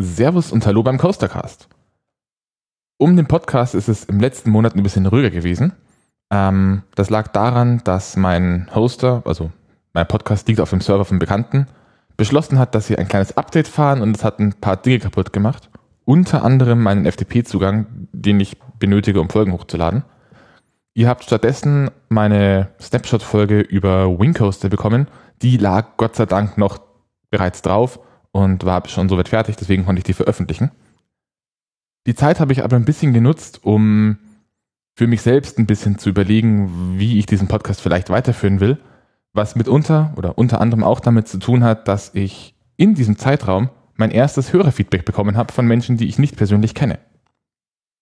Servus und Hallo beim Coastercast. Um den Podcast ist es im letzten Monat ein bisschen ruhiger gewesen. Ähm, das lag daran, dass mein Hoster, also mein Podcast liegt auf dem Server von Bekannten, beschlossen hat, dass sie ein kleines Update fahren und es hat ein paar Dinge kaputt gemacht. Unter anderem meinen FTP-Zugang, den ich benötige, um Folgen hochzuladen. Ihr habt stattdessen meine Snapshot-Folge über Wingcoaster bekommen. Die lag Gott sei Dank noch bereits drauf und war schon soweit fertig, deswegen konnte ich die veröffentlichen. Die Zeit habe ich aber ein bisschen genutzt, um für mich selbst ein bisschen zu überlegen, wie ich diesen Podcast vielleicht weiterführen will, was mitunter oder unter anderem auch damit zu tun hat, dass ich in diesem Zeitraum mein erstes Hörerfeedback bekommen habe von Menschen, die ich nicht persönlich kenne.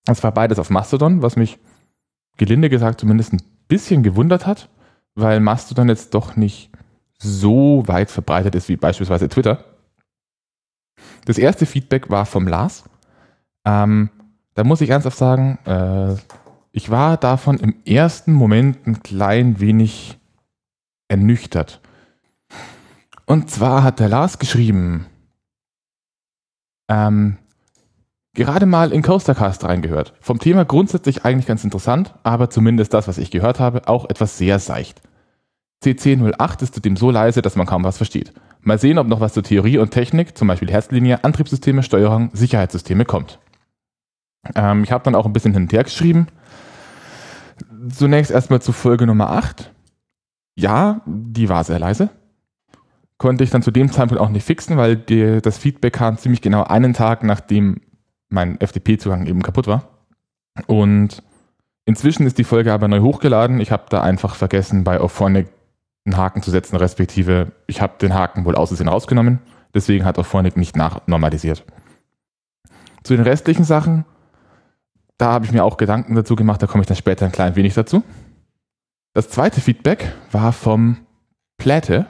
Es war beides auf Mastodon, was mich gelinde gesagt zumindest ein bisschen gewundert hat, weil Mastodon jetzt doch nicht so weit verbreitet ist wie beispielsweise Twitter. Das erste Feedback war vom Lars. Ähm, da muss ich ernsthaft sagen, äh, ich war davon im ersten Moment ein klein wenig ernüchtert. Und zwar hat der Lars geschrieben, ähm, gerade mal in Coastercast reingehört. Vom Thema grundsätzlich eigentlich ganz interessant, aber zumindest das, was ich gehört habe, auch etwas sehr seicht. CC08 ist zudem so leise, dass man kaum was versteht. Mal sehen, ob noch was zur Theorie und Technik, zum Beispiel Herzlinie, Antriebssysteme, Steuerung, Sicherheitssysteme kommt. Ähm, ich habe dann auch ein bisschen hin und her geschrieben. Zunächst erstmal zu Folge Nummer 8. Ja, die war sehr leise. Konnte ich dann zu dem Zeitpunkt auch nicht fixen, weil die, das Feedback kam ziemlich genau einen Tag, nachdem mein FTP-Zugang eben kaputt war. Und inzwischen ist die Folge aber neu hochgeladen. Ich habe da einfach vergessen, bei Auphonic einen Haken zu setzen, respektive ich habe den Haken wohl außersehen rausgenommen. Deswegen hat Auphonic nicht nachnormalisiert. Zu den restlichen Sachen, da habe ich mir auch Gedanken dazu gemacht, da komme ich dann später ein klein wenig dazu. Das zweite Feedback war vom Pläte,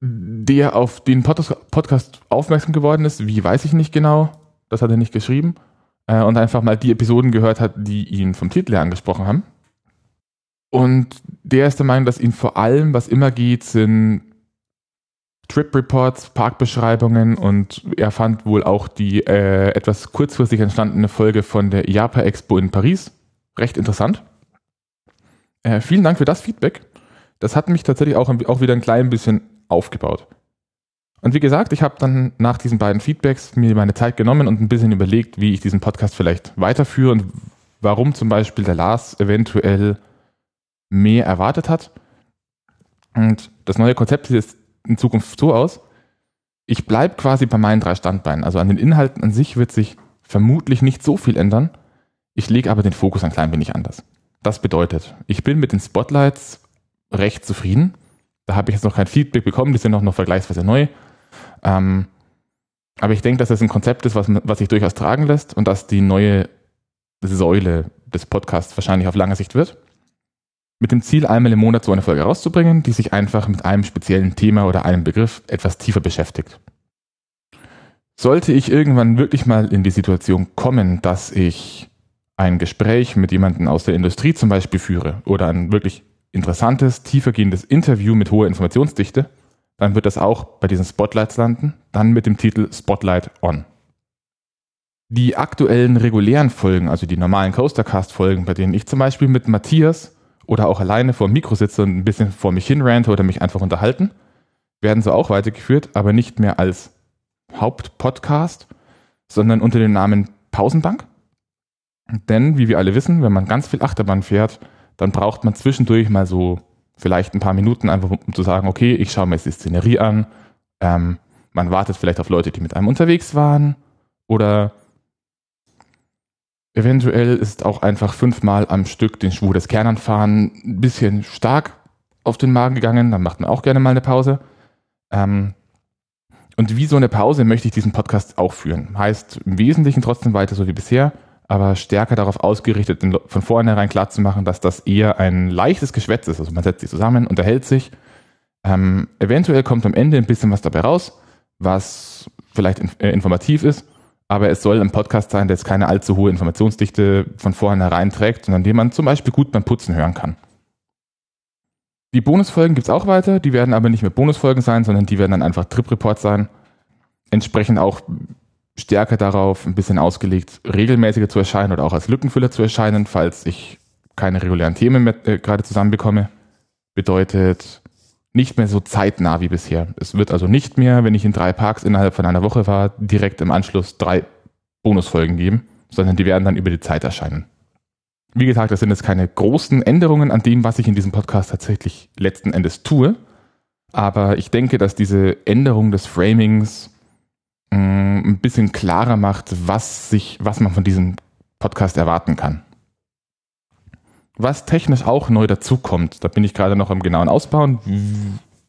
der auf den Podcast aufmerksam geworden ist. Wie weiß ich nicht genau, das hat er nicht geschrieben. Äh, und einfach mal die Episoden gehört hat, die ihn vom Titel her angesprochen haben. Und der ist der Meinung, dass ihn vor allem, was immer geht, sind Trip Reports, Parkbeschreibungen und er fand wohl auch die äh, etwas kurzfristig entstandene Folge von der IAPA Expo in Paris recht interessant. Äh, vielen Dank für das Feedback. Das hat mich tatsächlich auch, auch wieder ein klein bisschen aufgebaut. Und wie gesagt, ich habe dann nach diesen beiden Feedbacks mir meine Zeit genommen und ein bisschen überlegt, wie ich diesen Podcast vielleicht weiterführe und warum zum Beispiel der Lars eventuell mehr erwartet hat. Und das neue Konzept sieht in Zukunft so aus. Ich bleibe quasi bei meinen drei Standbeinen. Also an den Inhalten an sich wird sich vermutlich nicht so viel ändern. Ich lege aber den Fokus ein klein wenig anders. Das bedeutet, ich bin mit den Spotlights recht zufrieden. Da habe ich jetzt noch kein Feedback bekommen, die sind auch noch vergleichsweise neu. Ähm, aber ich denke, dass das ein Konzept ist, was, was sich durchaus tragen lässt und dass die neue Säule des Podcasts wahrscheinlich auf lange Sicht wird mit dem Ziel, einmal im Monat so eine Folge rauszubringen, die sich einfach mit einem speziellen Thema oder einem Begriff etwas tiefer beschäftigt. Sollte ich irgendwann wirklich mal in die Situation kommen, dass ich ein Gespräch mit jemandem aus der Industrie zum Beispiel führe oder ein wirklich interessantes, tiefergehendes Interview mit hoher Informationsdichte, dann wird das auch bei diesen Spotlights landen, dann mit dem Titel Spotlight On. Die aktuellen regulären Folgen, also die normalen Coastercast-Folgen, bei denen ich zum Beispiel mit Matthias oder auch alleine vor dem Mikro sitze und ein bisschen vor mich hin rante oder mich einfach unterhalten, werden so auch weitergeführt, aber nicht mehr als Hauptpodcast, sondern unter dem Namen Pausenbank. Denn, wie wir alle wissen, wenn man ganz viel Achterbahn fährt, dann braucht man zwischendurch mal so vielleicht ein paar Minuten einfach, um zu sagen, okay, ich schaue mir jetzt die Szenerie an. Ähm, man wartet vielleicht auf Leute, die mit einem unterwegs waren. Oder Eventuell ist auch einfach fünfmal am Stück den Schwur des Kernanfahren ein bisschen stark auf den Magen gegangen. Dann macht man auch gerne mal eine Pause. Ähm, und wie so eine Pause möchte ich diesen Podcast auch führen. Heißt im Wesentlichen trotzdem weiter so wie bisher, aber stärker darauf ausgerichtet, von vornherein klar zu machen, dass das eher ein leichtes Geschwätz ist. Also man setzt sich zusammen, unterhält sich. Ähm, eventuell kommt am Ende ein bisschen was dabei raus, was vielleicht in, äh, informativ ist aber es soll ein Podcast sein, der jetzt keine allzu hohe Informationsdichte von vornherein trägt, sondern den man zum Beispiel gut beim Putzen hören kann. Die Bonusfolgen gibt es auch weiter, die werden aber nicht mehr Bonusfolgen sein, sondern die werden dann einfach Trip-Report sein. entsprechend auch stärker darauf ein bisschen ausgelegt, regelmäßiger zu erscheinen oder auch als Lückenfüller zu erscheinen, falls ich keine regulären Themen mehr, äh, gerade zusammenbekomme. Bedeutet nicht mehr so zeitnah wie bisher. Es wird also nicht mehr, wenn ich in drei Parks innerhalb von einer Woche war, direkt im Anschluss drei Bonusfolgen geben, sondern die werden dann über die Zeit erscheinen. Wie gesagt, das sind jetzt keine großen Änderungen an dem, was ich in diesem Podcast tatsächlich letzten Endes tue. Aber ich denke, dass diese Änderung des Framings mh, mm, ein bisschen klarer macht, was, sich, was man von diesem Podcast erwarten kann. Was technisch auch neu dazukommt, da bin ich gerade noch am genauen Ausbauen,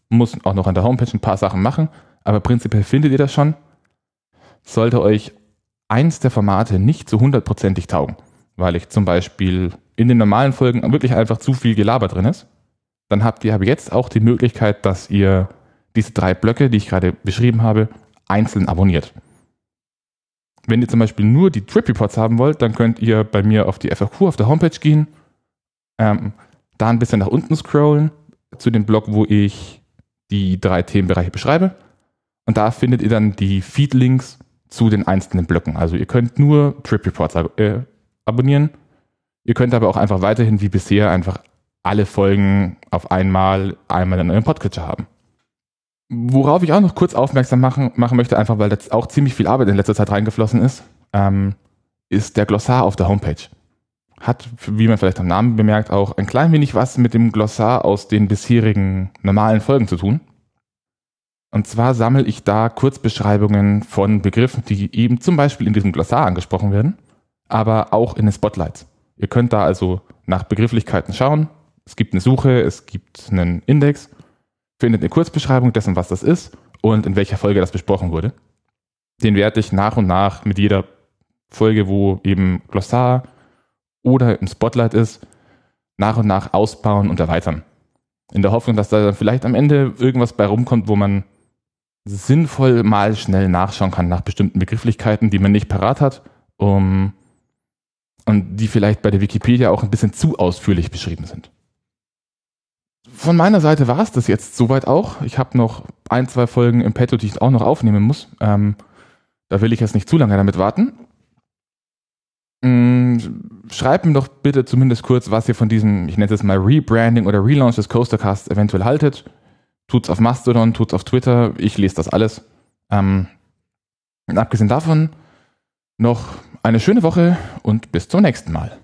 muss auch noch an der Homepage ein paar Sachen machen, aber prinzipiell findet ihr das schon. Sollte euch eins der Formate nicht zu hundertprozentig taugen, weil ich zum Beispiel in den normalen Folgen wirklich einfach zu viel Gelaber drin ist, dann habt ihr aber jetzt auch die Möglichkeit, dass ihr diese drei Blöcke, die ich gerade beschrieben habe, einzeln abonniert. Wenn ihr zum Beispiel nur die Trip Reports haben wollt, dann könnt ihr bei mir auf die FAQ auf der Homepage gehen ähm, da ein bisschen nach unten scrollen zu dem Blog, wo ich die drei Themenbereiche beschreibe. Und da findet ihr dann die Feed-Links zu den einzelnen Blöcken. Also ihr könnt nur Trip Reports äh, abonnieren. Ihr könnt aber auch einfach weiterhin wie bisher einfach alle Folgen auf einmal einmal in eurem Podcatcher haben. Worauf ich auch noch kurz aufmerksam machen, machen möchte, einfach weil das auch ziemlich viel Arbeit in letzter Zeit reingeflossen ist, ähm, ist der Glossar auf der Homepage hat, wie man vielleicht am Namen bemerkt, auch ein klein wenig was mit dem Glossar aus den bisherigen normalen Folgen zu tun. Und zwar sammle ich da Kurzbeschreibungen von Begriffen, die eben zum Beispiel in diesem Glossar angesprochen werden, aber auch in den Spotlights. Ihr könnt da also nach Begrifflichkeiten schauen. Es gibt eine Suche, es gibt einen Index, findet eine Kurzbeschreibung dessen, was das ist und in welcher Folge das besprochen wurde. Den werde ich nach und nach mit jeder Folge, wo eben Glossar, oder im Spotlight ist, nach und nach ausbauen und erweitern. In der Hoffnung, dass da dann vielleicht am Ende irgendwas bei rumkommt, wo man sinnvoll mal schnell nachschauen kann nach bestimmten Begrifflichkeiten, die man nicht parat hat, um, und die vielleicht bei der Wikipedia auch ein bisschen zu ausführlich beschrieben sind. Von meiner Seite war es das jetzt soweit auch. Ich habe noch ein, zwei Folgen im Petto, die ich auch noch aufnehmen muss. Ähm, da will ich jetzt nicht zu lange damit warten. Mm, schreibt mir doch bitte zumindest kurz, was ihr von diesem, ich nenne es mal Rebranding oder Relaunch des Coastercasts eventuell haltet. Tut's auf Mastodon, tut's auf Twitter, ich lese das alles. Ähm, abgesehen davon noch eine schöne Woche und bis zum nächsten Mal.